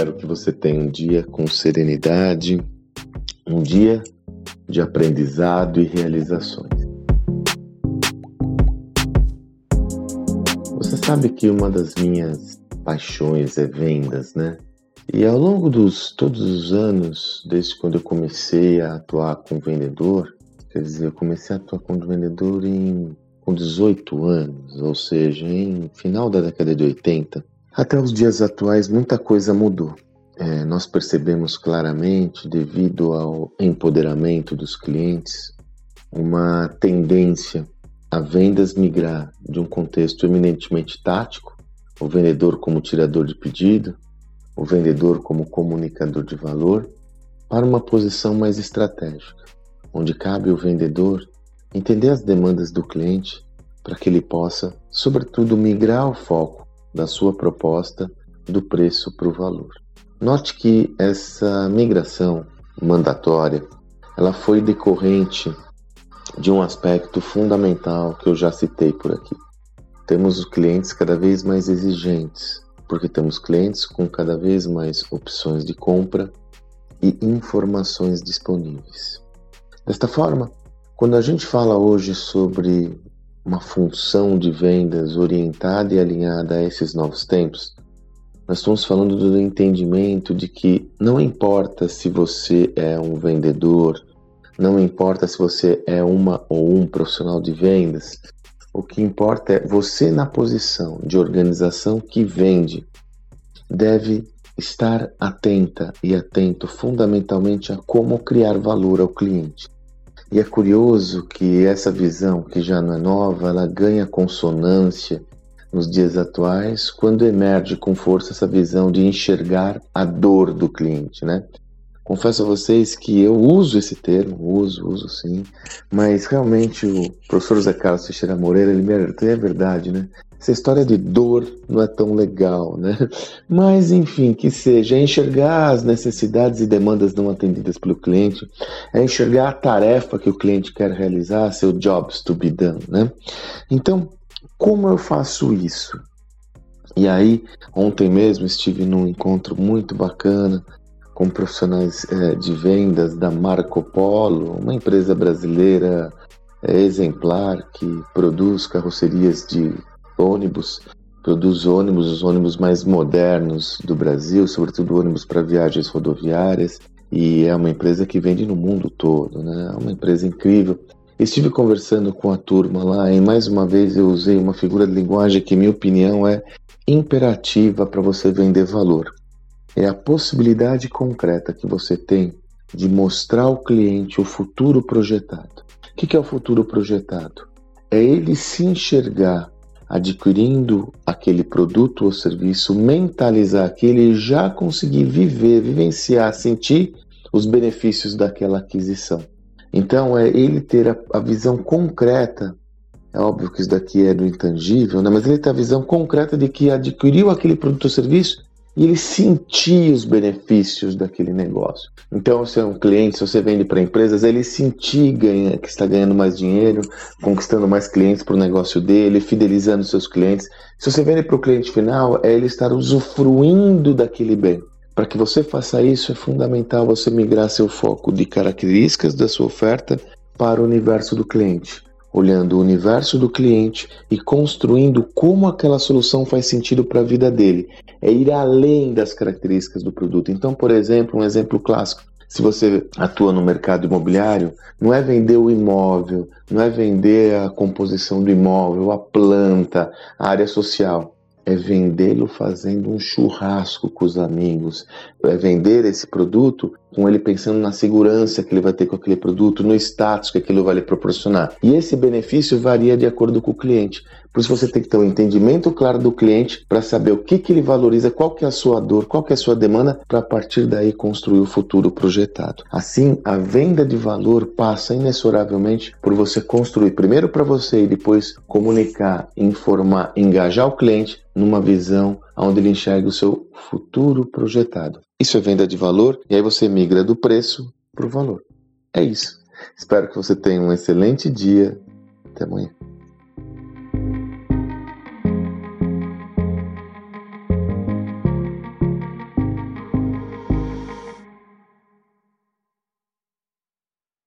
Espero que você tenha um dia com serenidade, um dia de aprendizado e realizações. Você sabe que uma das minhas paixões é vendas, né? E ao longo dos todos os anos, desde quando eu comecei a atuar como vendedor, quer dizer, eu comecei a atuar como vendedor em com 18 anos, ou seja, em final da década de 80, até os dias atuais muita coisa mudou. É, nós percebemos claramente, devido ao empoderamento dos clientes, uma tendência a vendas migrar de um contexto eminentemente tático, o vendedor como tirador de pedido, o vendedor como comunicador de valor, para uma posição mais estratégica, onde cabe ao vendedor entender as demandas do cliente para que ele possa, sobretudo, migrar o foco da sua proposta do preço para o valor. Note que essa migração mandatória ela foi decorrente de um aspecto fundamental que eu já citei por aqui. Temos os clientes cada vez mais exigentes, porque temos clientes com cada vez mais opções de compra e informações disponíveis. Desta forma, quando a gente fala hoje sobre uma função de vendas orientada e alinhada a esses novos tempos, nós estamos falando do entendimento de que não importa se você é um vendedor, não importa se você é uma ou um profissional de vendas, o que importa é você na posição de organização que vende deve estar atenta e atento fundamentalmente a como criar valor ao cliente. E é curioso que essa visão, que já não é nova, ela ganha consonância nos dias atuais quando emerge com força essa visão de enxergar a dor do cliente, né? Confesso a vocês que eu uso esse termo, uso, uso sim, mas realmente o professor José Carlos Teixeira Moreira, ele me é verdade, né? Essa história de dor não é tão legal, né? Mas, enfim, que seja, é enxergar as necessidades e demandas não atendidas pelo cliente, é enxergar a tarefa que o cliente quer realizar, seu jobs to be done, né? Então, como eu faço isso? E aí, ontem mesmo estive num encontro muito bacana com profissionais é, de vendas da Marco Polo, uma empresa brasileira é, exemplar que produz carrocerias de ônibus, produz ônibus, os ônibus mais modernos do Brasil, sobretudo ônibus para viagens rodoviárias, e é uma empresa que vende no mundo todo, né? É uma empresa incrível. Estive conversando com a turma lá e mais uma vez eu usei uma figura de linguagem que, minha opinião, é imperativa para você vender valor é a possibilidade concreta que você tem de mostrar ao cliente o futuro projetado. O que é o futuro projetado? É ele se enxergar adquirindo aquele produto ou serviço, mentalizar que ele já conseguir viver, vivenciar, sentir os benefícios daquela aquisição. Então, é ele ter a, a visão concreta. É óbvio que isso daqui é do intangível, né? mas ele ter a visão concreta de que adquiriu aquele produto ou serviço e ele sentir os benefícios daquele negócio. Então, se é um cliente, se você vende para empresas, ele sentir ganha, que está ganhando mais dinheiro, conquistando mais clientes para o negócio dele, fidelizando seus clientes. Se você vende para o cliente final, é ele estar usufruindo daquele bem. Para que você faça isso, é fundamental você migrar seu foco de características da sua oferta para o universo do cliente olhando o universo do cliente e construindo como aquela solução faz sentido para a vida dele. É ir além das características do produto. Então, por exemplo, um exemplo clássico. Se você atua no mercado imobiliário, não é vender o imóvel, não é vender a composição do imóvel, a planta, a área social é vendê-lo fazendo um churrasco com os amigos, é vender esse produto com ele pensando na segurança que ele vai ter com aquele produto, no status que aquilo vai lhe proporcionar. E esse benefício varia de acordo com o cliente. Por isso você tem que ter um entendimento claro do cliente para saber o que, que ele valoriza, qual que é a sua dor, qual que é a sua demanda, para a partir daí construir o futuro projetado. Assim, a venda de valor passa inexoravelmente por você construir primeiro para você e depois comunicar, informar, engajar o cliente numa visão onde ele enxerga o seu futuro projetado. Isso é venda de valor e aí você migra do preço para o valor. É isso. Espero que você tenha um excelente dia. Até amanhã.